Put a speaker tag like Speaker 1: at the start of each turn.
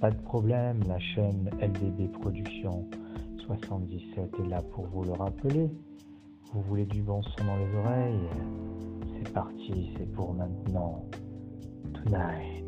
Speaker 1: pas de problème. La chaîne LDB Productions 77 est là pour vous le rappeler. Vous voulez du bon son dans les oreilles? C'est parti, c'est pour maintenant. Tonight.